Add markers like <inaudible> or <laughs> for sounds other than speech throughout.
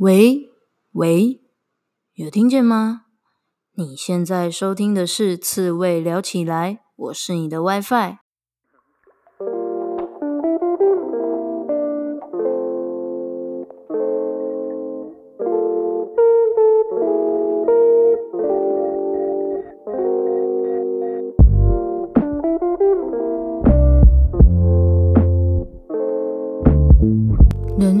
喂喂，有听见吗？你现在收听的是《刺猬聊起来》，我是你的 WiFi。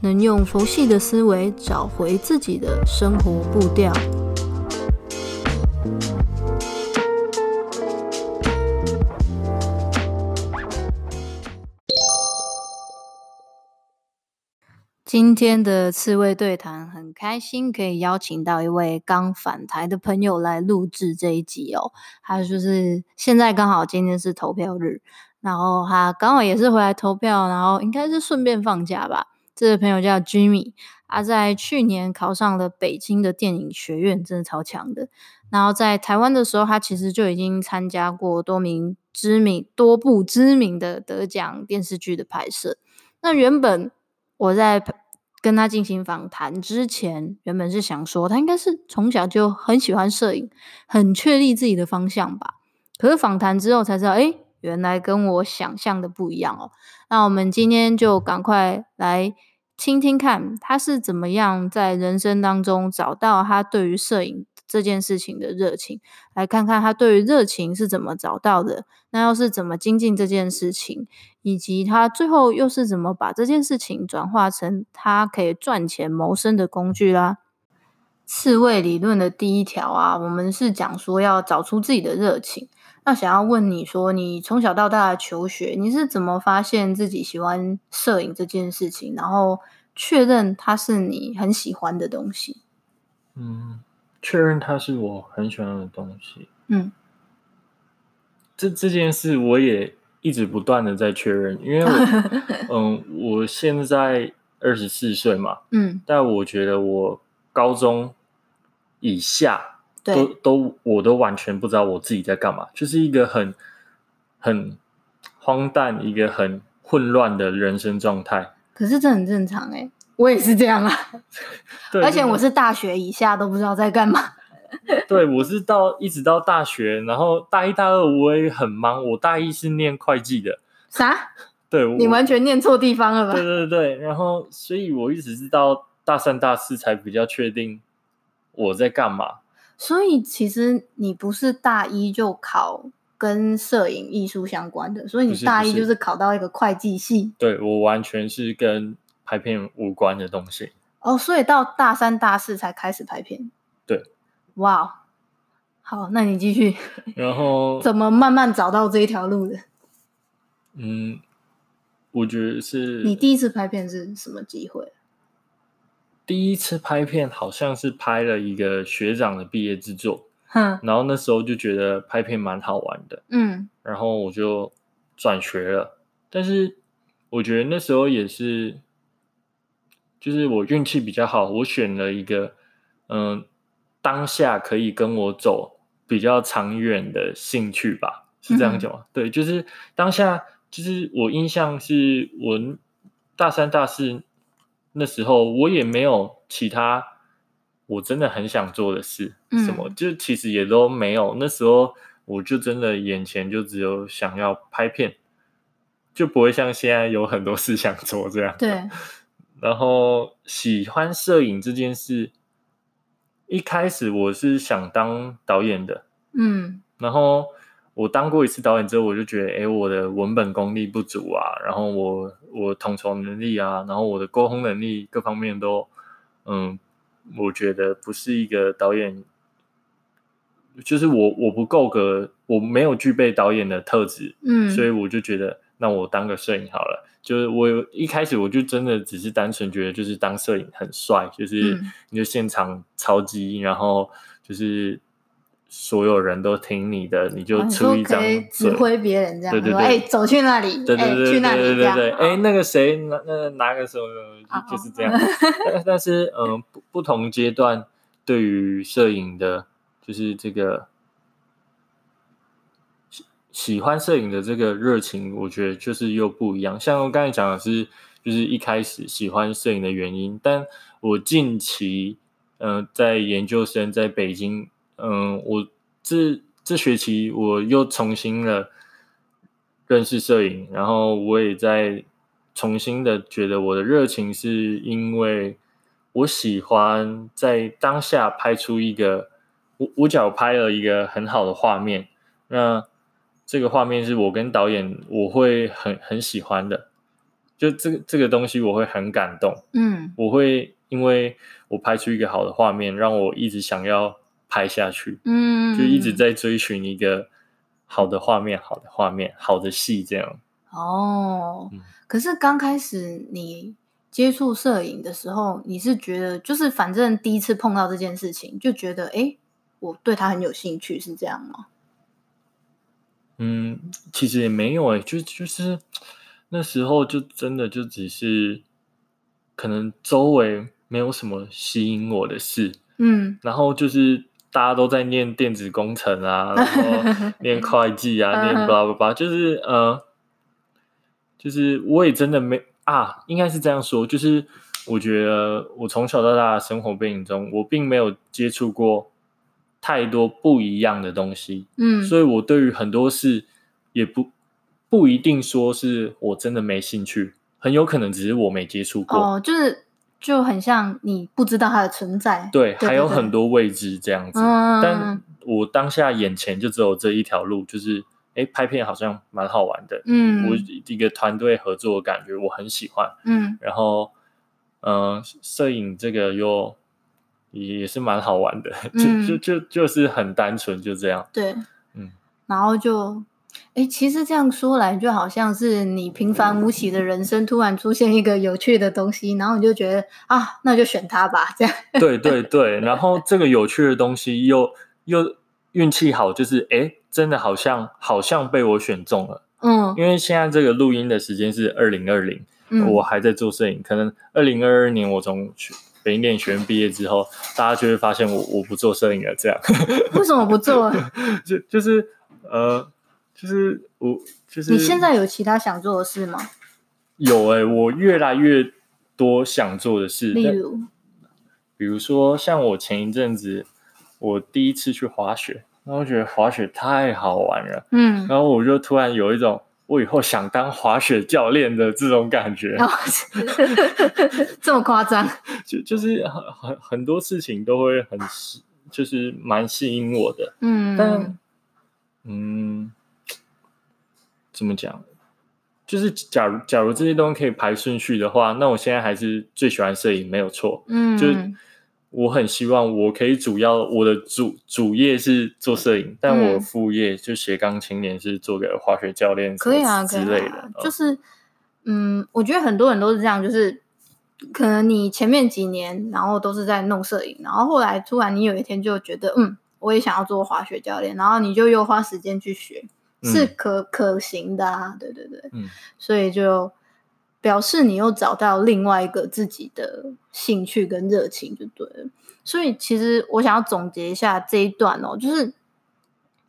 能用佛系的思维找回自己的生活步调。今天的刺猬对谈很开心，可以邀请到一位刚返台的朋友来录制这一集哦。他就是现在刚好今天是投票日，然后他刚好也是回来投票，然后应该是顺便放假吧。这个朋友叫 Jimmy，他在去年考上了北京的电影学院，真的超强的。然后在台湾的时候，他其实就已经参加过多名知名多部知名的得奖电视剧的拍摄。那原本我在跟他进行访谈之前，原本是想说他应该是从小就很喜欢摄影，很确立自己的方向吧。可是访谈之后才知道，诶，原来跟我想象的不一样哦。那我们今天就赶快来。听听看，他是怎么样在人生当中找到他对于摄影这件事情的热情，来看看他对于热情是怎么找到的，那又是怎么精进这件事情，以及他最后又是怎么把这件事情转化成他可以赚钱谋生的工具啦。刺猬理论的第一条啊，我们是讲说要找出自己的热情。那想要问你说，你从小到大求学，你是怎么发现自己喜欢摄影这件事情，然后确认它是你很喜欢的东西？嗯，确认它是我很喜欢的东西。嗯，这这件事我也一直不断的在确认，因为我 <laughs> 嗯，我现在二十四岁嘛，嗯，但我觉得我高中以下。都都，我都完全不知道我自己在干嘛，就是一个很很荒诞、一个很混乱的人生状态。可是这很正常哎，我也是这样啊。<laughs> 对，而且我是大学以下都不知道在干嘛。<laughs> 对，我是到一直到大学，然后大一、大二我也很忙。我大一是念会计的。啥？对，你完全念错地方了吧？对对对，然后所以我一直是到大三、大四才比较确定我在干嘛。所以其实你不是大一就考跟摄影艺术相关的，所以你大一就是考到一个会计系。对，我完全是跟拍片无关的东西。哦，所以到大三、大四才开始拍片。对，哇，wow，好，那你继续。<laughs> 然后怎么慢慢找到这一条路的？嗯，我觉得是。你第一次拍片是什么机会？第一次拍片好像是拍了一个学长的毕业制作，哼，然后那时候就觉得拍片蛮好玩的，嗯，然后我就转学了。但是我觉得那时候也是，就是我运气比较好，我选了一个，嗯，当下可以跟我走比较长远的兴趣吧，是这样讲吗？嗯，对，就是当下，就是我印象是我大三、大四。那时候我也没有其他我真的很想做的事，嗯、什么就其实也都没有。那时候我就真的眼前就只有想要拍片，就不会像现在有很多事想做这样。对。然后喜欢摄影这件事，一开始我是想当导演的，嗯，然后。我当过一次导演之后，我就觉得，哎，我的文本功力不足啊，然后我我统筹能力啊，然后我的沟通能力各方面都，嗯，我觉得不是一个导演，就是我我不够格，我没有具备导演的特质，嗯，所以我就觉得，那我当个摄影好了。就是我一开始我就真的只是单纯觉得就是当摄影很帅，就是你就现场超级，然后就是。所有人都听你的，你就出一张指挥别人这样，对对对，哎，走去那里，对对对对对对对，哎，那个谁，那那拿个什么，就是这样。<laughs> 但是，嗯，不不同阶段对于摄影的，就是这个喜喜欢摄影的这个热情，我觉得就是又不一样。像我刚才讲的是，就是一开始喜欢摄影的原因，但我近期，嗯，在研究生在北京。嗯，我这这学期我又重新的认识摄影，然后我也在重新的觉得我的热情是因为我喜欢在当下拍出一个五五角拍了一个很好的画面，那这个画面是我跟导演我会很很喜欢的，就这个这个东西我会很感动，嗯，我会因为我拍出一个好的画面，让我一直想要。拍下去，嗯，就一直在追寻一个好的画面，好的画面，好的戏，这样。哦，嗯，可是刚开始你接触摄影的时候，你是觉得就是反正第一次碰到这件事情，就觉得诶，我对他很有兴趣，是这样吗？嗯，其实也没有诶，就就是那时候就真的就只是可能周围没有什么吸引我的事，嗯，然后就是。大家都在念电子工程啊，<laughs> 然后念会计啊，念 blah blah blah，就是呃，就是我也真的没啊，应该是这样说，就是我觉得我从小到大的生活背景中，我并没有接触过太多不一样的东西，嗯，所以我对于很多事也不不一定说是我真的没兴趣，很有可能只是我没接触过，哦，就是。就很像你不知道它的存在，对，还有很多未知这样子。嗯、但我当下眼前就只有这一条路，就是哎，拍片好像蛮好玩的。嗯，我一个团队合作的感觉我很喜欢。嗯，然后嗯、呃，摄影这个又也是蛮好玩的，嗯、<laughs> 就就就就是很单纯，就这样。对，嗯，然后就。哎，其实这样说来，就好像是你平凡无奇的人生突然出现一个有趣的东西，然后你就觉得啊，那就选它吧，这样。对对对，然后这个有趣的东西又又运气好，就是哎，真的好像好像被我选中了。嗯，因为现在这个录音的时间是二零二零，我还在做摄影，可能二零二二年我从北影电影学院毕业之后，大家就会发现我我不做摄影了，这样。为什么不做？<laughs> 就就是呃。就是我，就是你现在有其他想做的事吗？有哎、欸，我越来越多想做的事，例如，比如说像我前一阵子，我第一次去滑雪，然后我觉得滑雪太好玩了，嗯，然后我就突然有一种我以后想当滑雪教练的这种感觉，哦、<laughs> 这么夸张？就就是很很很多事情都会很吸，就是蛮吸引我的，嗯，但嗯。怎么讲？就是假如假如这些东西可以排顺序的话，那我现在还是最喜欢摄影，没有错。嗯，就我很希望我可以主要我的主主业是做摄影，但我副业就斜杠青年是做个滑雪教练，可以啊，之类的。就是嗯，我觉得很多人都是这样，就是可能你前面几年然后都是在弄摄影，然后后来突然你有一天就觉得嗯，我也想要做滑雪教练，然后你就又花时间去学。是可可行的啊，对对对，嗯，所以就表示你又找到另外一个自己的兴趣跟热情就对了。所以其实我想要总结一下这一段哦，就是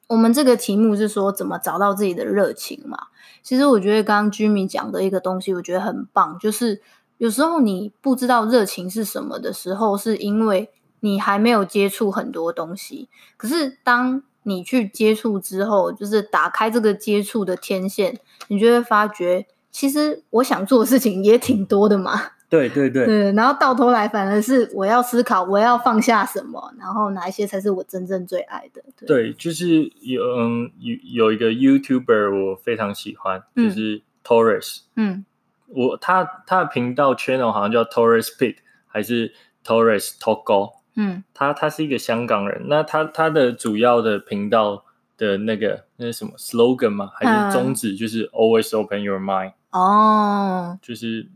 我们这个题目是说怎么找到自己的热情嘛。其实我觉得刚刚 Jimmy 讲的一个东西，我觉得很棒，就是有时候你不知道热情是什么的时候，是因为你还没有接触很多东西。可是当你去接触之后，就是打开这个接触的天线，你就会发觉，其实我想做的事情也挺多的嘛。<laughs> 对对对，对。然后到头来，反而是我要思考，我要放下什么，然后哪一些才是我真正最爱的。对，对就是有嗯有有一个 YouTuber 我非常喜欢，就是 Torres。嗯，我他他的频道 channel 好像叫 Torres Pit，还是 Torres Togo。嗯，他他是一个香港人，那他他的主要的频道的那个那是什么 slogan 吗？还是宗旨就是 always open your mind？哦，就是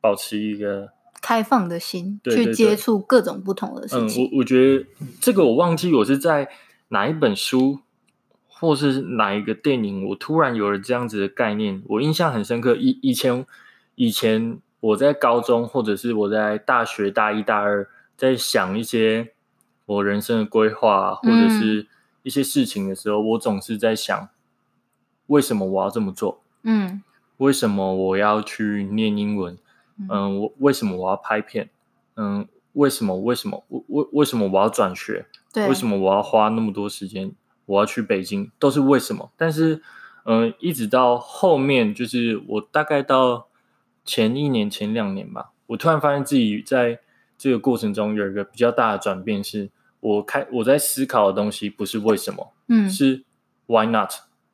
保持一个开放的心，去接触各种不同的事情。嗯，我我觉得这个我忘记我是在哪一本书，或是哪一个电影，我突然有了这样子的概念，我印象很深刻。以以前以前我在高中，或者是我在大学大一大二，在想一些我人生的规划，或者是一些事情的时候，嗯，我总是在想，为什么我要这么做？嗯，为什么我要去念英文？嗯，我为什么我要拍片？嗯，为什么？为什么？为为为什么我要转学？对，为什么我要花那么多时间？我要去北京，都是为什么？但是，嗯，一直到后面，就是我大概到前一年、前两年吧，我突然发现自己在这个过程中有一个比较大的转变，是我开我在思考的东西不是为什么，嗯，是 Why not？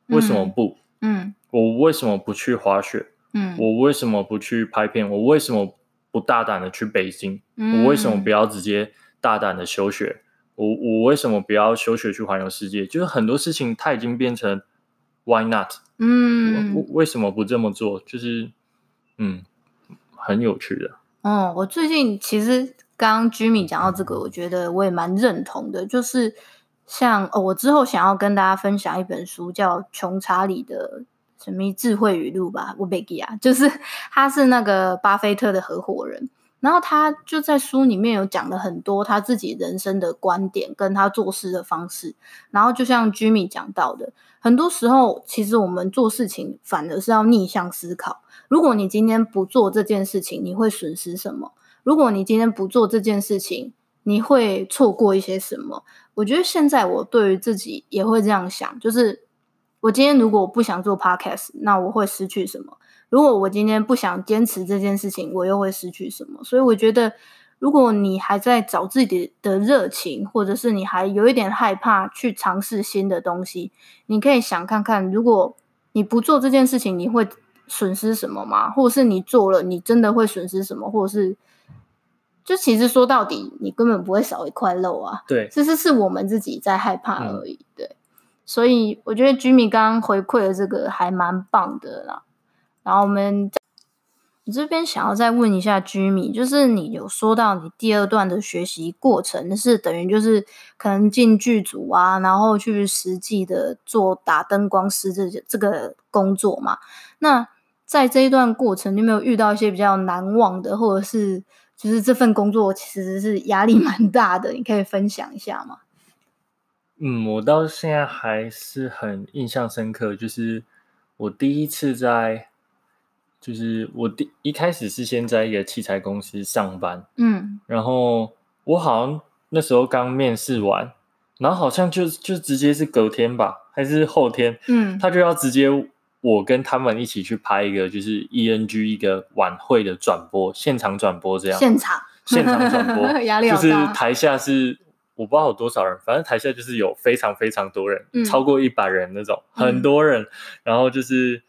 为什么不？嗯，我为什么不去滑雪？嗯，我为什么不去拍片？我为什么不大胆的去北京？嗯，我为什么不要直接大胆的休学？我我为什么不要休学去环游世界？就是很多事情它已经变成 Why not？嗯，我为什么不这么做？就是嗯，很有趣的。哦，我最近其实刚刚 Jimmy 讲到这个，我觉得我也蛮认同的。就是像哦，我之后想要跟大家分享一本书，叫《穷查理的》。什么智慧语录吧，我贝基啊，就是 <laughs> 他是那个巴菲特的合伙人，然后他就在书里面有讲了很多他自己人生的观点跟他做事的方式，然后就像 Jimmy 讲到的，很多时候其实我们做事情反而是要逆向思考，如果你今天不做这件事情，你会损失什么？如果你今天不做这件事情，你会错过一些什么？我觉得现在我对于自己也会这样想，就是。我今天如果我不想做 podcast，那我会失去什么？如果我今天不想坚持这件事情，我又会失去什么？所以我觉得，如果你还在找自己的热情，或者是你还有一点害怕去尝试新的东西，你可以想看看，如果你不做这件事情，你会损失什么吗？或者是你做了，你真的会损失什么？或者是，就其实说到底，你根本不会少一块肉啊。对，其实是我们自己在害怕而已。嗯、对。所以我觉得 Jimmy 刚刚回馈的这个还蛮棒的啦。然后我们你这边想要再问一下居米就是你有说到你第二段的学习过程是等于就是可能进剧组啊，然后去实际的做打灯光师这这个工作嘛。那在这一段过程，你有没有遇到一些比较难忘的，或者是就是这份工作其实是压力蛮大的？你可以分享一下吗？嗯，我到现在还是很印象深刻，就是我第一次在，就是我第一开始是先在一个器材公司上班，嗯，然后我好像那时候刚面试完，然后好像就就直接是隔天吧，还是后天，嗯，他就要直接我跟他们一起去拍一个就是 ENG 一个晚会的转播，现场转播这样，现场。现场转播，<laughs> 压力，就是台下是。我不知道有多少人，反正台下就是有非常非常多人，嗯、超过一百人那种，很多人，嗯、然后就是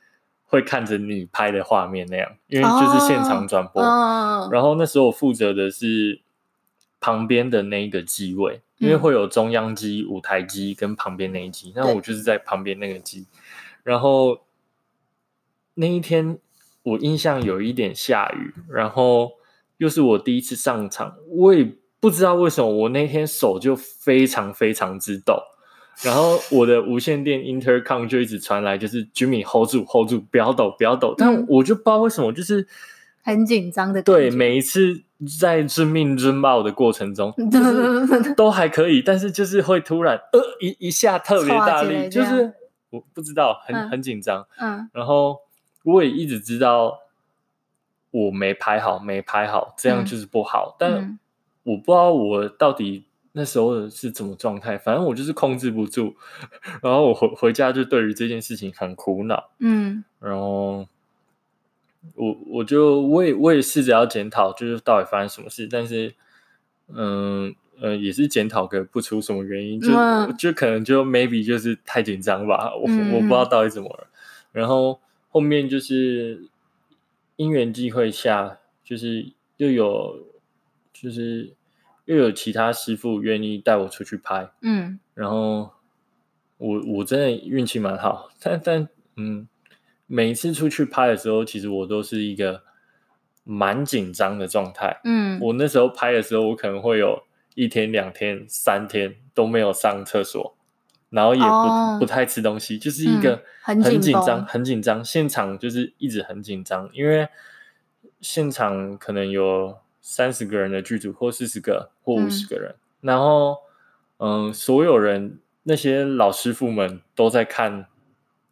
会看着你拍的画面那样，因为就是现场转播。哦、然后那时候我负责的是旁边的那一个机位，嗯、因为会有中央机、舞台机跟旁边那一机，那我就是在旁边那个机。然后那一天我印象有一点下雨，然后又是我第一次上场，我也。不知道为什么我那天手就非常非常之抖，然后我的无线电 intercom 就一直传来，就是 Jimmy hold 住 hold 住，不要抖不要抖。但我就不知道为什么，就是很紧张的。对，每一次在遵命遵报的过程中，<laughs> 就是都还可以，但是就是会突然呃一一下特别大力，就是我不知道很、嗯、很紧张。嗯，然后我也一直知道我没拍好，没拍好，这样就是不好，嗯、但。嗯我不知道我到底那时候是怎么状态，反正我就是控制不住，<laughs> 然后我回回家就对于这件事情很苦恼，嗯，然后我我就我也我也试着要检讨，就是到底发生什么事，但是嗯呃也是检讨个不出什么原因，就、嗯、就可能就 maybe 就是太紧张吧，我、嗯、我不知道到底怎么了，然后后面就是因缘际会下，就是又有。就是又有其他师傅愿意带我出去拍，嗯，然后我我真的运气蛮好，但但嗯，每一次出去拍的时候，其实我都是一个蛮紧张的状态。嗯，我那时候拍的时候，我可能会有一天、两天、三天都没有上厕所，然后也不、哦、不太吃东西，就是一个很紧张、很紧张。现场就是一直很紧张，因为现场可能有三十个人的剧组，或四十个，或五十个人，嗯、然后嗯，所有人那些老师傅们都在看。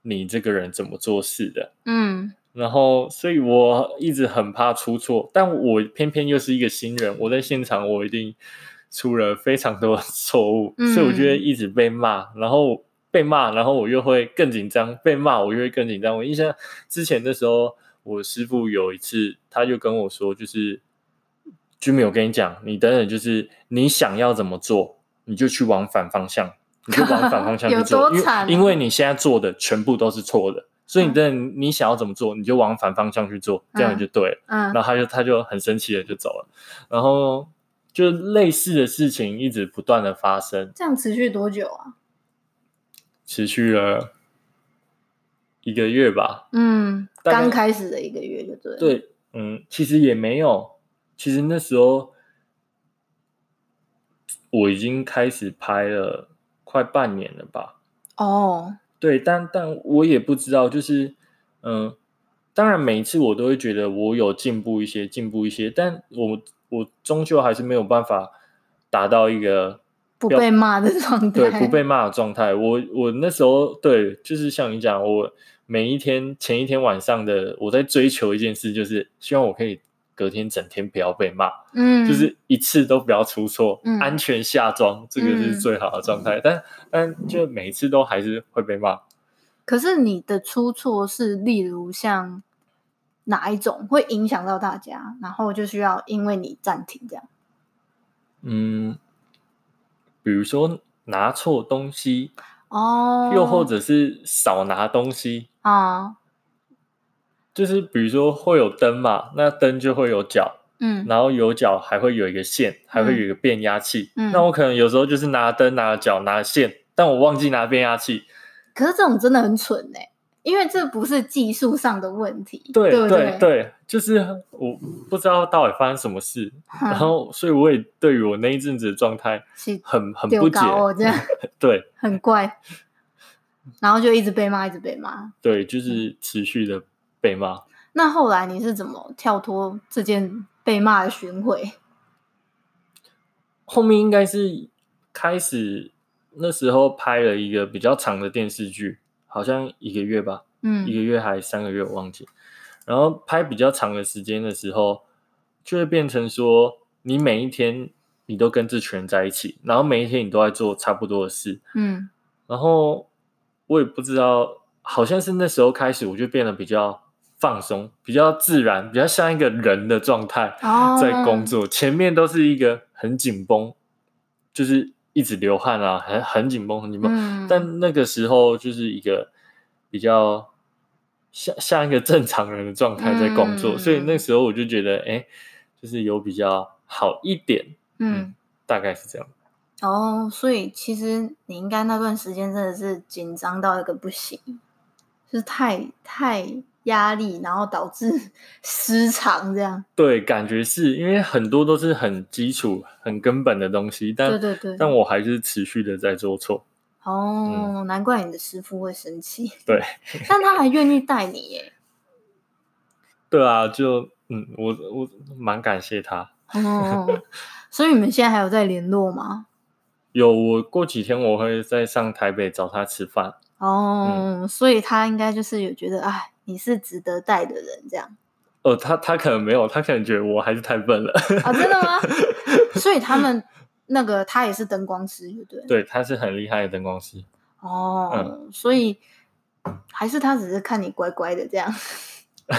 你这个人怎么做事的？嗯，然后，所以我一直很怕出错，但我偏偏又是一个新人，我在现场我一定出了非常多的错误，嗯，所以我觉得一直被骂，然后被骂，然后我又会更紧张，被骂我又会更紧张。我印象之前的时候，我师傅有一次他就跟我说，就是，Jimmy，我跟你讲，你等等，就是你想要怎么做，你就去往反方向。你就往反方向 <laughs> 去做，因为因为你现在做的全部都是错的，所以你等你想要怎么做，你就往反方向去做，这样就对了。嗯，然后他就他就很生气的就走了，然后就类似的事情一直不断的发生。这样持续多久啊？持续了一个月吧。嗯，刚开始的一个月就对了。对，嗯，其实也没有，其实那时候我已经开始拍了。快半年了吧？哦、oh.，对，但但我也不知道，就是，嗯，当然每一次我都会觉得我有进步一些，进步一些，但我我终究还是没有办法达到一个不被骂的状态，对，不被骂的状态。我我那时候对，就是像你讲，我每一天前一天晚上的我在追求一件事，就是希望我可以。隔天整天不要被骂，嗯，就是一次都不要出错，嗯，安全下装，这个是最好的状态。嗯、但但就每一次都还是会被骂。可是你的出错是例如像哪一种会影响到大家，然后就需要因为你暂停这样？嗯，比如说拿错东西哦，又或者是少拿东西啊。就是比如说会有灯嘛，那灯就会有脚，嗯，然后有脚还会有一个线，还会有一个变压器，嗯，那我可能有时候就是拿灯、拿脚、拿线，但我忘记拿变压器。可是这种真的很蠢哎，因为这不是技术上的问题，对对对对，就是我不知道到底发生什么事，嗯，然后所以我也对于我那一阵子的状态很很不解，哦，这样。<laughs> 对，很怪，然后就一直被骂，一直被骂，对，就是持续的。被骂，那后来你是怎么跳脱这件被骂的巡回？后面应该是开始那时候拍了一个比较长的电视剧，好像一个月吧，嗯，一个月还是三个月我忘记。然后拍比较长的时间的时候，就会变成说，你每一天你都跟这群人在一起，然后每一天你都在做差不多的事，嗯，然后我也不知道，好像是那时候开始，我就变得比较。放松，比较自然，比较像一个人的状态在工作。Oh. 前面都是一个很紧绷，就是一直流汗啊，很很紧绷，很紧绷。嗯。但那个时候就是一个比较像像一个正常人的状态在工作，嗯，所以那时候我就觉得，哎，欸，就是有比较好一点。嗯，嗯，大概是这样。哦，oh，所以其实你应该那段时间真的是紧张到一个不行，就是太太。压力，然后导致 <laughs> 失常，这样。对，感觉是因为很多都是很基础、很根本的东西，但对对对，但我还是持续的在做错。哦、嗯，难怪你的师傅会生气。对，<laughs> 但他还愿意带你耶。对啊，就嗯，我我蛮感谢他。哦，<laughs> 所以你们现在还有在联络吗？有，我过几天我会再上台北找他吃饭。哦、嗯，所以他应该就是有觉得，哎。你是值得带的人，这样。哦，他他可能没有，他可能觉得我还是太笨了。啊、哦，真的吗？<laughs> 所以他们那个他也是灯光师，对不对？对，他是很厉害的灯光师。哦，嗯、所以还是他只是看你乖乖的这样。<laughs>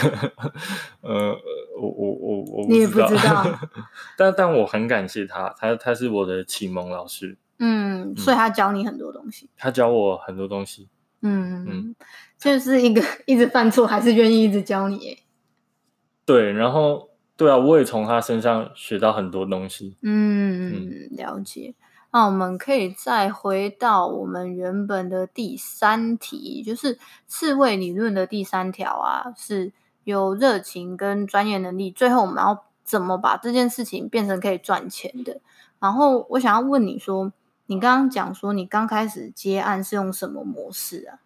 呃，我我我我你也不知道，<laughs> 但但我很感谢他，他他是我的启蒙老师。嗯，所以他教你很多东西。他教我很多东西。嗯嗯。就是一个 <laughs> 一直犯错，还是愿意一直教你耶。对，然后对啊，我也从他身上学到很多东西。嗯，嗯了解。那我们可以再回到我们原本的第三题，就是刺猬理论的第三条啊，是有热情跟专业能力，最后我们要怎么把这件事情变成可以赚钱的？然后我想要问你说，你刚刚讲说你刚开始接案是用什么模式啊？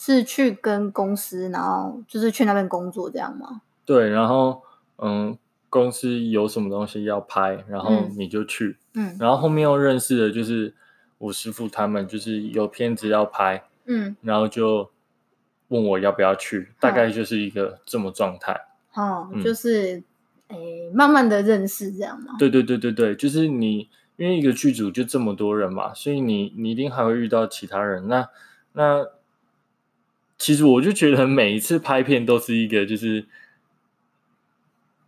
是去跟公司，然后就是去那边工作这样吗？对，然后嗯。公司有什么东西要拍，然后你就去，嗯，然后后面又认识的就是我师傅他们，就是有片子要拍，嗯，然后就问我要不要去，大概就是一个这么状态，哦，嗯、就是诶，慢慢的认识这样吗？对对对对对，就是你因为一个剧组就这么多人嘛，所以你你一定还会遇到其他人，那那其实我就觉得每一次拍片都是一个就是。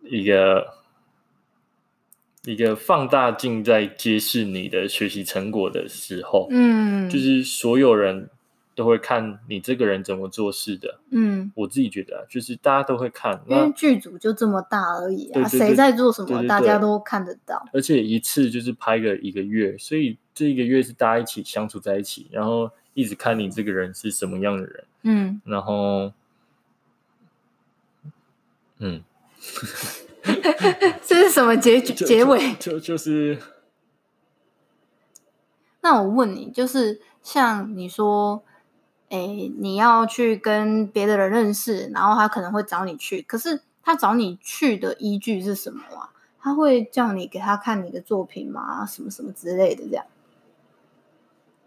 一个一个放大镜在揭示你的学习成果的时候，嗯，就是所有人都会看你这个人怎么做事的，嗯，我自己觉得啊，就是大家都会看，因为剧组就这么大而已啊，对对对，谁在做什么，大家都看得到，而且一次就是拍个一个月，所以这一个月是大家一起相处在一起，然后一直看你这个人是什么样的人，嗯，然后，嗯。<laughs> 这是什么结局结尾？就就，就，是。<laughs> 那我问你，就是像你说，哎，你要去跟别的人认识，然后他可能会找你去，可是他找你去的依据是什么啊？他会叫你给他看你的作品吗？什么什么之类的这样？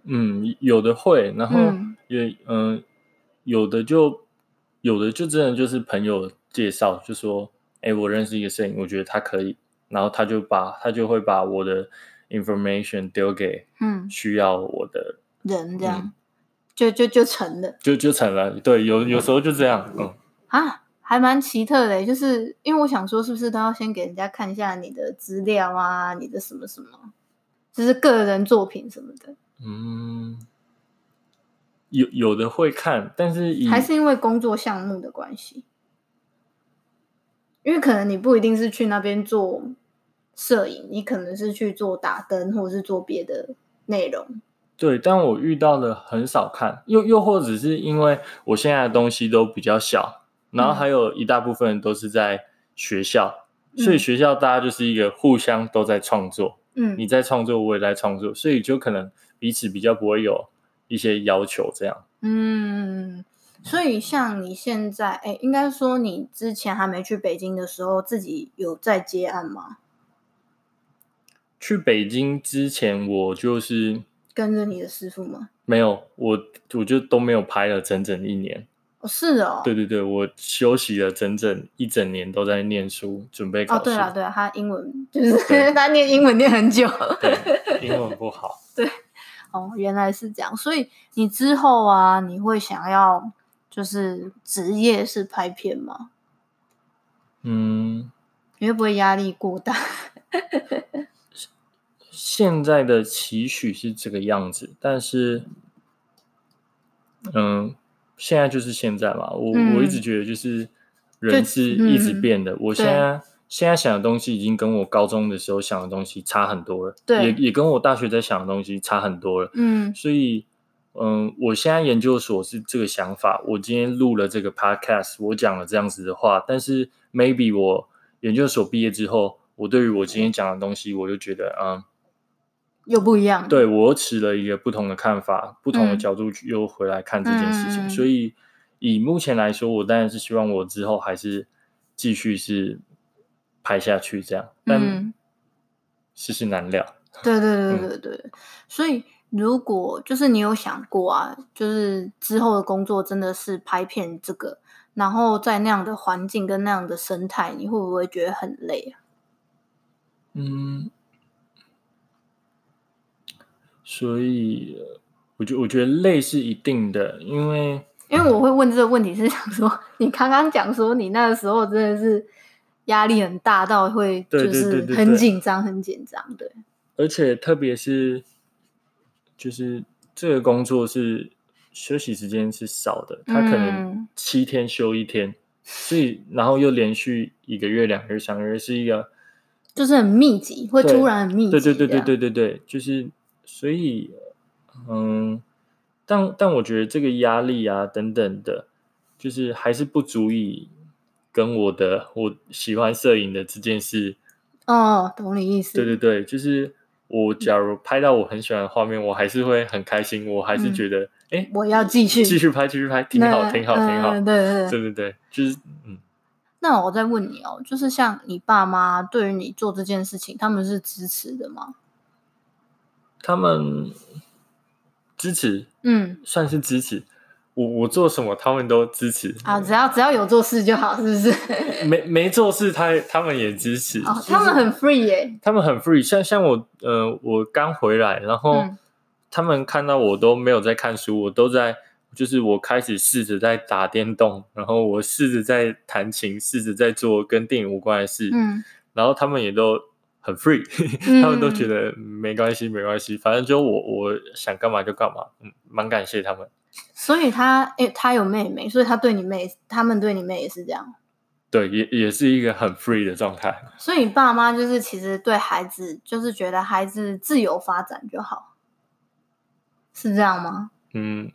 嗯，有的会，然后也嗯、呃，有的就有的就真的就是朋友介绍，就说。哎，我认识一个摄影，我觉得他可以，然后他就把他就会把我的 information 丢给嗯需要我的人，这样、嗯、就就就成了，就就成了。对，有有时候就这样，嗯啊，还蛮奇特的，就是因为我想说，是不是都要先给人家看一下你的资料啊，你的什么什么，就是个人作品什么的。嗯，有有的会看，但是还是因为工作项目的关系。因为可能你不一定是去那边做摄影，你可能是去做打灯，或者是做别的内容。对，但我遇到的很少看，又又或者是因为我现在的东西都比较小，然后还有一大部分都是在学校，嗯、所以学校大家就是一个互相都在创作，嗯，你在创作，我也在创作，所以就可能彼此比较不会有一些要求这样，嗯。所以，像你现在，哎，应该说你之前还没去北京的时候，自己有在接案吗？去北京之前，我就是跟着你的师傅吗？没有，我我就都没有拍了整整一年。哦，是哦。对对对，我休息了整整一整年，都在念书，准备考试。哦，对啊，对啊，他英文就是 <laughs> 他念英文念很久，对，英文不好。<laughs> 对，哦，原来是这样。所以你之后啊，你会想要。就是职业是拍片吗？嗯，你会不会压力过大？<laughs> 现在的期许是这个样子，但是，嗯，现在就是现在嘛。我、嗯、我一直觉得就是人是一直变的。嗯、我现在现在想的东西已经跟我高中的时候想的东西差很多了，对，也也跟我大学在想的东西差很多了。嗯，所以。嗯，我现在研究所是这个想法。我今天录了这个 podcast，我讲了这样子的话，但是 maybe 我研究所毕业之后，我对于我今天讲的东西，我就觉得，嗯，又不一样。对，我又持了一个不同的看法，不同的角度又回来看这件事情。嗯、所以以目前来说，我当然是希望我之后还是继续是拍下去这样，但世事难料。<laughs> 对对对对对，嗯、所以。如果就是你有想过啊，就是之后的工作真的是拍片这个，然后在那样的环境跟那样的生态，你会不会觉得很累啊？嗯，所以我觉我觉得累是一定的，因为因为我会问这个问题是想说，<laughs> 你刚刚讲说你那个时候真的是压力很大到会就是很紧张很紧张，对，而且特别是。就是这个工作是休息时间是少的，他可能七天休一天，嗯、所以然后又连续一个月、两个月、三个月，是一个，就是很密集，会突然很密集。对对对对对对对，就是所以，嗯，但但我觉得这个压力啊等等的，就是还是不足以跟我的我喜欢摄影的这件事。哦，懂你意思。对对对，就是我假如拍到我很喜欢的画面，我还是会很开心，我还是觉得，哎、嗯，我要继续继续拍，继续拍，挺好，挺好，挺好。对对对，对对对，就是嗯。那我再问你哦，就是像你爸妈对于你做这件事情，他们是支持的吗？他们支持，嗯，算是支持。我我做什么，他们都支持。啊，只要只要有做事就好，是不是？<laughs> 没没做事，他他们也支持。哦，他们很 free 耶。他们很 free，像像我，呃，我刚回来，然后他们看到我都没有在看书，我都在。就是我开始试着在打电动，然后我试着在弹琴，试着在做跟电影无关的事，嗯，然后他们也都很 free，嗯、<laughs> 他们都觉得没关系，没关系，反正就我我想干嘛就干嘛，嗯，蛮感谢他们。所以他，诶，他有妹妹，所以他对你妹，他们对你妹也是这样，对，也也是一个很 free 的状态。所以你爸妈就是其实对孩子，就是觉得孩子自由发展就好，是这样吗？嗯。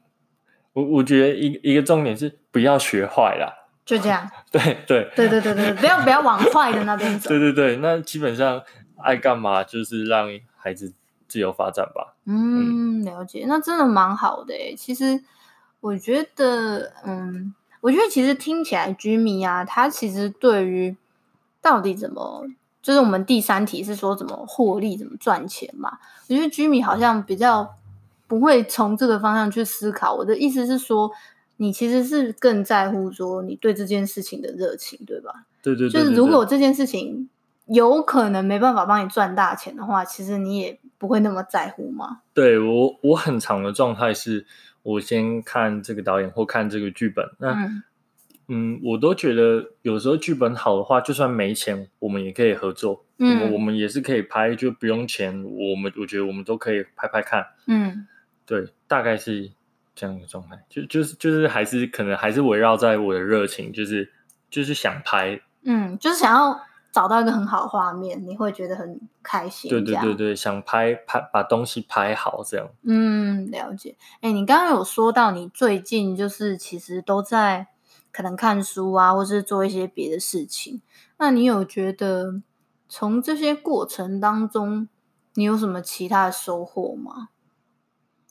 我我觉得一一个重点是不要学坏啦，就这样。<laughs> 对对对对对对，不要不要往坏的那边走。<laughs> 对对对，那基本上爱干嘛就是让孩子自由发展吧。嗯，了解，那真的蛮好的诶。其实我觉得，嗯，我觉得其实听起来，Jimmy 啊，他其实对于到底怎么，就是我们第三题是说怎么获利、怎么赚钱嘛。我觉得 Jimmy 好像比较。不会从这个方向去思考。我的意思是说，你其实是更在乎说你对这件事情的热情，对吧？对对，对，对，对，就是如果这件事情有可能没办法帮你赚大钱的话，其实你也不会那么在乎吗？对，我，我很长的状态是，我先看这个导演或看这个剧本。那嗯，嗯，我都觉得有时候剧本好的话，就算没钱，我们也可以合作。嗯，我，我们也是可以拍，就不用钱。我们我觉得我们都可以拍拍看。嗯。对，大概是这样的状态，就就是就是还是可能还是围绕在我的热情，就是就是想拍，嗯，就是想要找到一个很好的画面，你会觉得很开心。对对对对，想拍拍把东西拍好这样。嗯，了解。哎，你刚刚有说到你最近就是其实都在可能看书啊，或是做一些别的事情，那你有觉得从这些过程当中，你有什么其他的收获吗？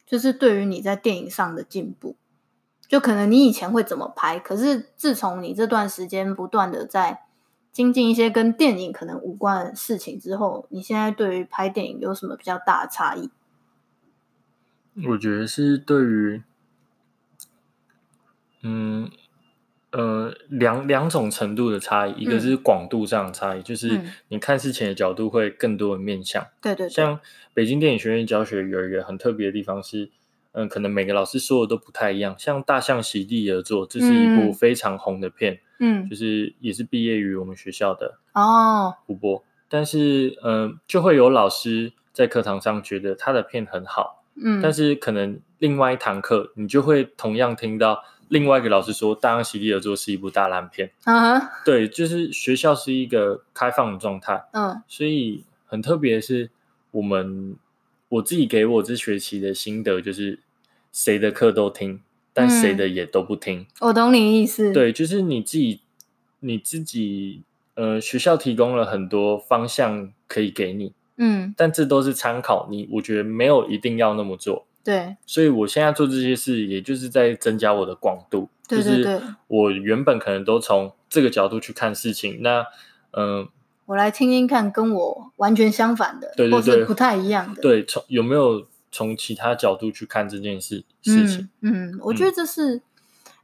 就是对于你在电影上的进步，就可能你以前会怎么拍，可是自从你这段时间不断的在精进一些跟电影可能无关的事情之后，你现在对于拍电影有什么比较大的差异？我觉得是对于，嗯。呃，两两种程度的差异，一个是广度上的差异，嗯、就是你看事情的角度会更多的面向。对对，像北京电影学院教学有一个很特别的地方是，嗯、呃，可能每个老师说的都不太一样。像《大象席地而坐》，这是一部非常红的片，嗯，就是也是毕业于我们学校的哦，胡波。但是，嗯、呃，就会有老师在课堂上觉得他的片很好，嗯，但是可能另外一堂课，你就会同样听到。另外一个老师说，《大象席地而坐》是一部大烂片。啊、uh-huh. 对，就是学校是一个开放的状态。嗯、uh-huh. 所以很特别的是，我们我自己给我这学期的心得就是，谁的课都听，但谁的也都不听。嗯、我懂你意思。对，就是你自己，你自己，呃，学校提供了很多方向可以给你。嗯，但这都是参考你，我觉得没有一定要那么做。对，所以我现在做这些事，也就是在增加我的广度。对对对，就是我原本可能都从这个角度去看事情，那嗯、呃，我来听听看，跟我完全相反的，对对对，或是不太一样的，对，从有没有从其他角度去看这件事事情？嗯，嗯，我觉得这是，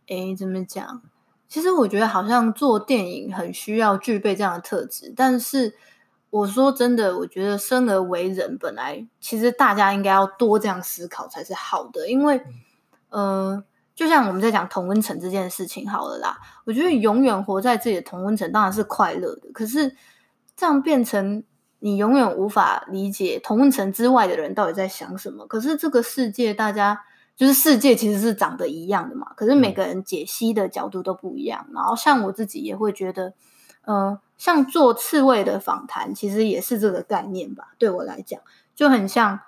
哎、嗯，怎么讲？其实我觉得好像做电影很需要具备这样的特质，但是。我说真的，我觉得生而为人，本来其实大家应该要多这样思考才是好的。因为，呃，就像我们在讲同温层这件事情，好了啦，我觉得永远活在自己的同温层当然是快乐的。可是这样变成你永远无法理解同温层之外的人到底在想什么。可是这个世界，大家就是世界其实是长得一样的嘛。可是每个人解析的角度都不一样。然后像我自己也会觉得。嗯、呃，像做刺猬的访谈，其实也是这个概念吧。对我来讲，就很像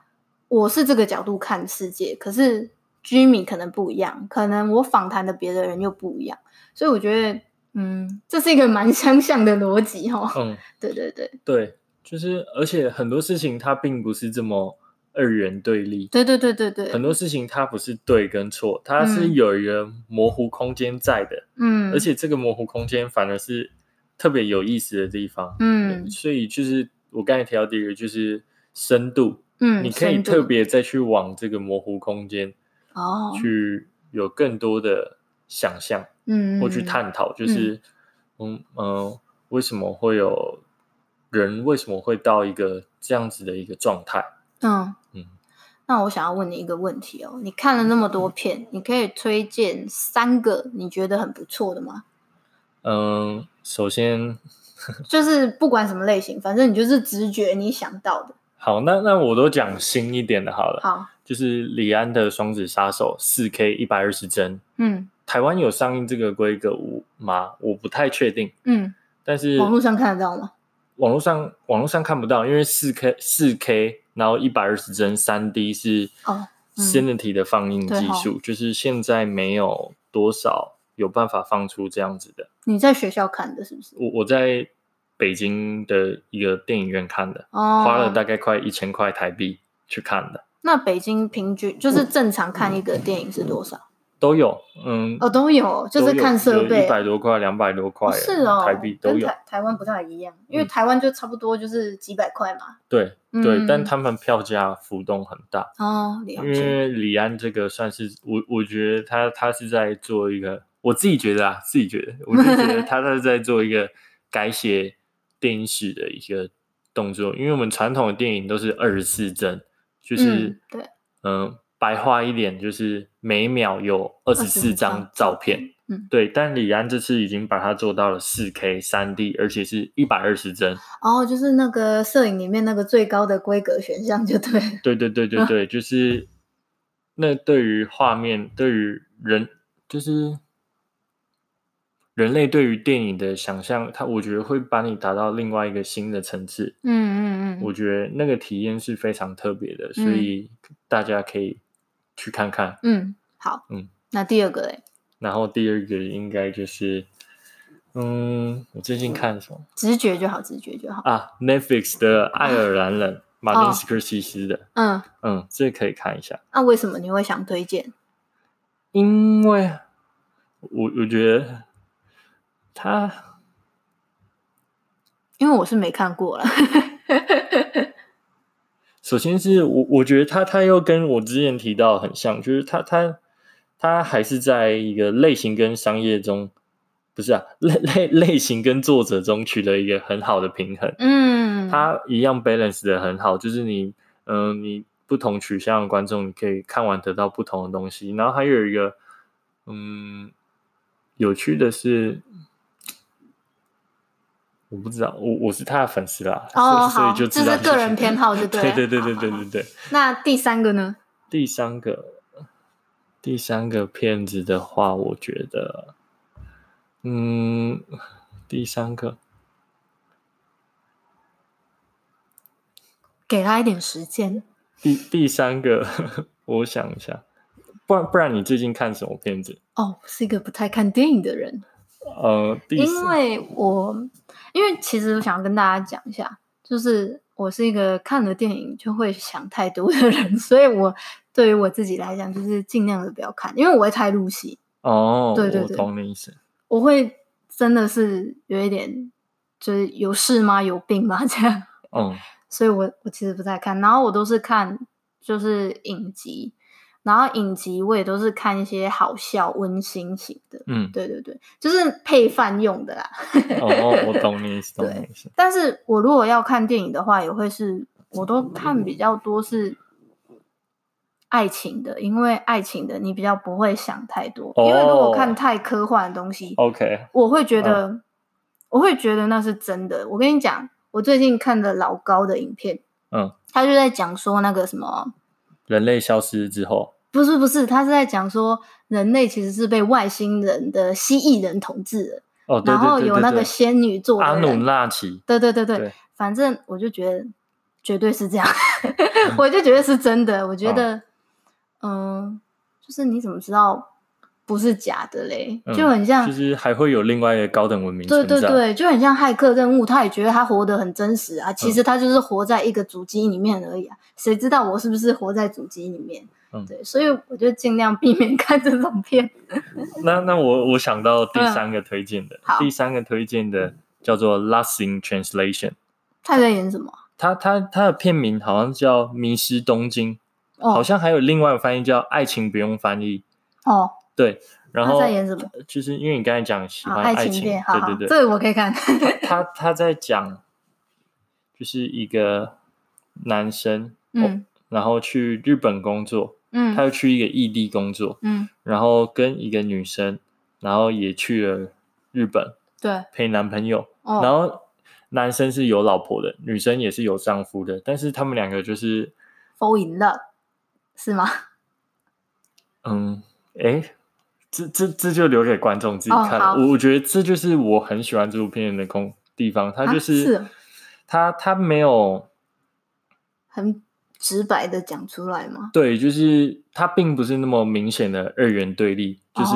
我是这个角度看世界，可是 Jimmy 可能不一样，可能我访谈的别的人又不一样，所以我觉得，嗯，这是一个蛮 <laughs> 相像的逻辑哈。嗯，对对对对，就是而且很多事情它并不是这么二元对立，对对对对对，很多事情它不是对跟错，它是有一个模糊空间在的，嗯，而且这个模糊空间反而是特别有意思的地方，嗯，所以就是我刚才提到第一个就是深度。嗯，你可以特别再去往这个模糊空间哦，去有更多的想象，嗯，或去探讨，就是嗯。嗯，为什么会有人为什么会到一个这样子的一个状态？嗯嗯，那我想要问你一个问题哦，你看了那么多片，你可以推荐三个你觉得很不错的吗？嗯，首先 <laughs> 就是不管什么类型，反正你就是直觉你想到的。好，那那我都讲新一点的，好了。好，就是李安的《双子杀手》四 K 一百二十帧。嗯，台湾有上映这个规格吗？我不太确定。嗯，但是网络上看得到吗？网络上网络上看不到，因为四 K 四 K，然后一百二十帧三 D 是哦 Cinity 的放映技术，就是现在没有多少有办法放出这样子的。你在学校看的是不是？我我在。北京的一个电影院看的，哦、花了大概快一千块台币去看的。那北京平均就是正常看一个电影是多少？都有，嗯，哦，都有，就是看设备，一百多块、两百多块，是哦，台币都有。台台湾不太一样，因为台湾就差不多就是几百块嘛。对、嗯、对，但他们票价浮动很大哦。因为李安这个算是我，我觉得他他是在做一个，我自己觉得啊，自己觉得，我就觉得他 <laughs> 他是在做一个改写。电影史的一个动作，因为我们传统的电影都是二十四帧，就是、嗯、对，嗯、呃，白话一点就是每秒有二十四张照片，嗯，对。但李安这次已经把它做到了四 K 三 D，而且是一百二十帧。哦，就是那个摄影里面那个最高的规格选项，就对。对对对对对，<laughs> 就是那对于画面，对于人，就是。人类对于电影的想象，它我觉得会把你达到另外一个新的层次。嗯嗯嗯，我觉得那个体验是非常特别的，嗯、所以大家可以去看看。嗯，好。嗯，那第二个嘞？然后第二个应该就是，嗯，我最近看什么？直觉就好，直觉就好。啊，Netflix 的《爱尔兰人》，马丁斯科西斯的。嗯嗯，这可以看一下。那为什么你会想推荐？因为我我觉得。他，因为我是没看过了。<laughs> 首先是我，我觉得他他又跟我之前提到很像，就是他他他还是在一个类型跟商业中，不是啊，<laughs> 类类类型跟作者中取得一个很好的平衡。嗯，他一样 balance 的很好，就是你嗯、呃，你不同取向的观众，你可以看完得到不同的东西。然后还有一个嗯，有趣的是。我不知道，我我是他的粉丝啦，哦，所以就知道这是个人偏好，就 <laughs> 对，对对对对对对对。那第三个呢？<laughs> 第三个，第三个片子的话，我觉得，嗯，第三个，给他一点时间。第第三个，<laughs> 我想一下，不然不然，你最近看什么片子？哦，是一个不太看电影的人。呃，因为我。因为其实我想要跟大家讲一下，就是我是一个看了电影就会想太多的人，<laughs> 所以我对于我自己来讲，就是尽量的不要看，因为我会太入戏。哦，对对对，我懂你意思。我会真的是有一点，就是有事吗？有病吗？<laughs> 这样。嗯。所以我我其实不太看，然后我都是看就是影集。然后影集我也都是看一些好笑温馨型的，嗯，对对对，就是配饭用的啦。哦，我懂你意思，<laughs> 懂你意思。但是我如果要看电影的话，也会是我都看比较多是爱情的，因为爱情的你比较不会想太多。哦、因为如果看太科幻的东西，OK，我会觉得、嗯、我会觉得那是真的。我跟你讲，我最近看的老高的影片，嗯，他就在讲说那个什么人类消失之后。不是不是，他是在讲说人类其实是被外星人的蜥蜴人统治的。哦，然后有那个仙女做的阿努纳奇，对对对对，对反正我就觉得绝对是这样，<laughs> 我就觉得是真的。我觉得，嗯、就是你怎么知道不是假的嘞？嗯、就很像，其实还会有另外一个高等文明。对对对，就很像骇客任务，他也觉得他活得很真实啊。其实他就是活在一个主机里面而已啊。谁、嗯、知道我是不是活在主机里面？嗯，对，所以我就尽量避免看这种片。<laughs> 那那我我想到第三个推荐的，嗯、第三个推荐的叫做《Lost in Translation》。他在演什么？他他他的片名好像叫《迷失东京》，哦，好像还有另外一个翻译叫《爱情不用翻译》。哦，对，然后他在演什么？就是因为你刚才讲喜欢爱情，爱情片，对对对，这个我可以看。他他在讲，就是一个男生，嗯，然后去日本工作，嗯，他又去一个异地工作，嗯，然后跟一个女生，然后也去了日本，对，陪男朋友，然后。男生是有老婆的，女生也是有丈夫的，但是他们两个就是 fall in love，是吗？嗯，哎，这这这就留给观众自己看。我、哦、我觉得这就是我很喜欢这部片的空地方，他就是，是他他没有很直白的讲出来吗？对，就是它并不是那么明显的二元对立，就是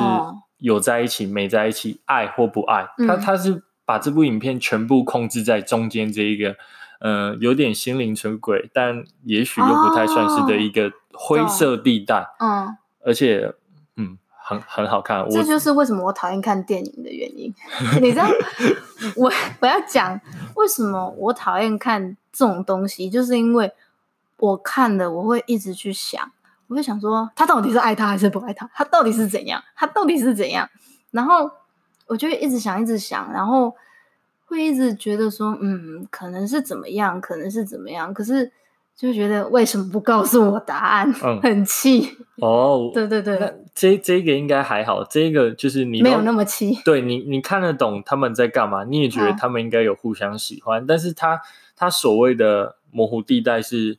有在一起没在一起，爱或不爱，他他是。把这部影片全部控制在中间这一个，呃，有点心灵出轨，但也许又不太算是的一个灰色地带。嗯、哦，而且，嗯，很很好看。这就是为什么我讨厌看电影的原因。<laughs> 你知道，我我要讲为什么我讨厌看这种东西，就是因为我看了，我会一直去想，我会想说，他到底是爱他还是不爱他？他到底是怎样？他到底是怎样？然后。我就会一直想，一直想，然后会一直觉得说，嗯，可能是怎么样，可能是怎么样，可是就觉得为什么不告诉我答案？嗯，很气。哦，<laughs> 对对对，那这这个应该还好，这个就是你没有那么气。对你，你看得懂他们在干嘛，你也觉得他们应该有互相喜欢，嗯，但是他他所谓的模糊地带是，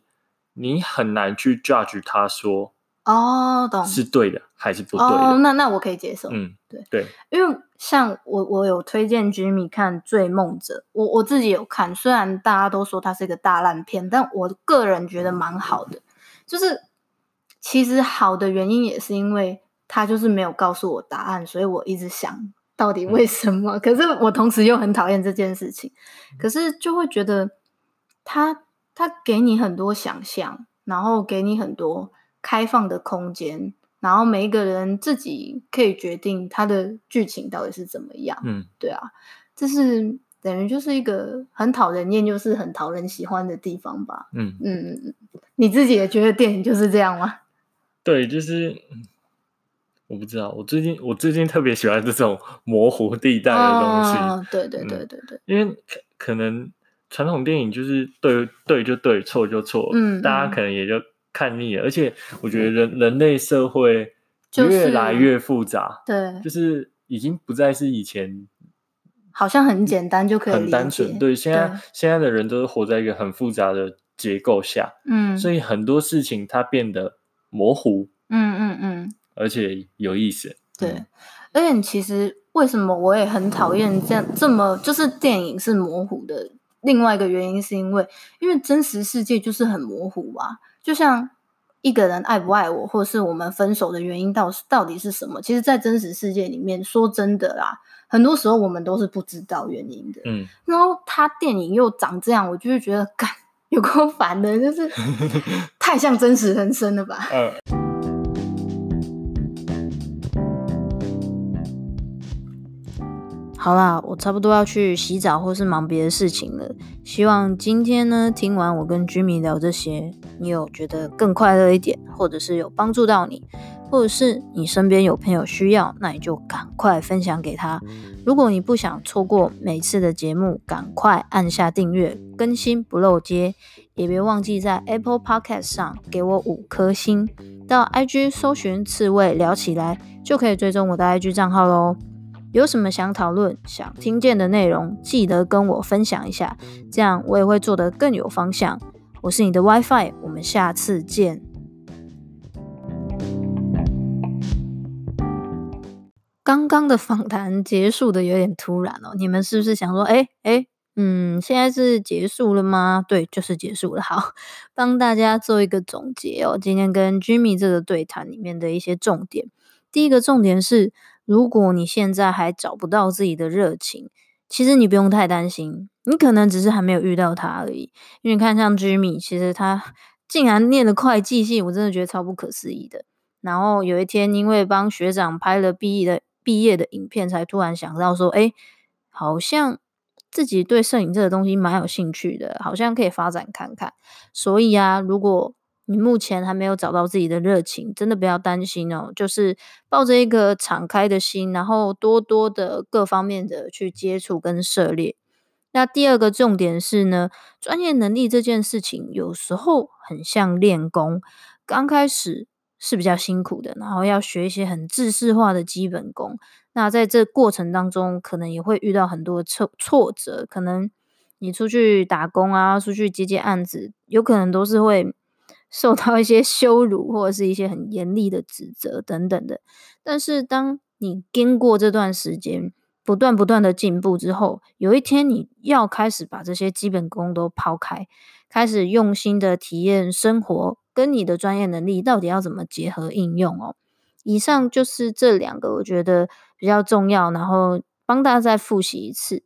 你很难去 judge 他说。哦，懂，是对的还是不对的？哦，那那我可以接受。嗯，对对，因为像我我有推荐 Jimmy 看《追梦者》，我我自己有看，虽然大家都说它是一个大烂片，但我个人觉得蛮好的。就是其实好的原因也是因为他就是没有告诉我答案，所以我一直想到底为什么。嗯，<laughs> 可是我同时又很讨厌这件事情，可是就会觉得他他给你很多想象，然后给你很多。开放的空间，然后每一个人自己可以决定他的剧情到底是怎么样。嗯，对啊，这是等于就是一个很讨人厌，就是很讨人喜欢的地方吧。嗯嗯，你自己也觉得电影就是这样吗？<laughs> 对，就是我不知道，我最近我最近特别喜欢这种模糊地带的东西。哦、对对对对对，因为可可能传统电影就是对对就对，错就错，嗯，大家可能也就。看腻了，而且我觉得人、嗯、人类社会越来越复杂，对，就是已经不再是以前，好像很简单就可以很单纯。对，现在现在的人都是活在一个很复杂的结构下，嗯，所以很多事情它变得模糊，嗯嗯嗯，而且有意思。对，嗯、而且其实为什么我也很讨厌这样这么就是电影是模糊的？另外一个原因是因为，因为真实世界就是很模糊啊。就像一个人爱不爱我，或者是我们分手的原因到到底是什么？其实，在真实世界里面，说真的啦，很多时候我们都是不知道原因的。嗯，然后他电影又长这样，我就会觉得，干有够烦的，就是 <laughs> 太像真实人生了吧。嗯好啦，我差不多要去洗澡或是忙别的事情了。希望今天呢，听完我跟居民聊这些，你有觉得更快乐一点，或者是有帮助到你，或者是你身边有朋友需要，那你就赶快分享给他。如果你不想错过每次的节目，赶快按下订阅，更新不漏接。也别忘记在 Apple Podcast 上给我五颗星，到 IG 搜寻刺猬聊起来，就可以追踪我的 IG 账号喽。有什么想讨论、想听见的内容，记得跟我分享一下，这样我也会做得更有方向。我是你的 WiFi，我们下次见。刚刚的访谈结束的有点突然哦，你们是不是想说，哎哎，嗯，现在是结束了吗？对，就是结束了。好，<laughs> 帮大家做一个总结哦。今天跟 Jimmy 这个对谈里面的一些重点，第一个重点是，如果你现在还找不到自己的热情，其实你不用太担心，你可能只是还没有遇到他而已。因为你看，像 Jimmy，其实他 <laughs> 竟然念了会计系，我真的觉得超不可思议的。然后有一天，因为帮学长拍了毕业的毕业的影片，才突然想到说，诶，好像。自己对摄影这个东西蛮有兴趣的，好像可以发展看看。所以啊，如果你目前还没有找到自己的热情，真的不要担心哦，就是抱着一个敞开的心，然后多多的各方面的去接触跟涉猎。那第二个重点是呢，专业能力这件事情有时候很像练功，刚开始是比较辛苦的，然后要学一些很制式化的基本功。那在这过程当中，可能也会遇到很多挫挫折，可能你出去打工啊，出去接接案子，有可能都是会受到一些羞辱，或者是一些很严厉的指责等等的。但是当你经过这段时间，不断不断的进步之后，有一天你要开始把这些基本功都抛开，开始用心的体验生活，跟你的专业能力到底要怎么结合应用哦。以上就是这两个，我觉得比较重要，然后帮大家再复习一次。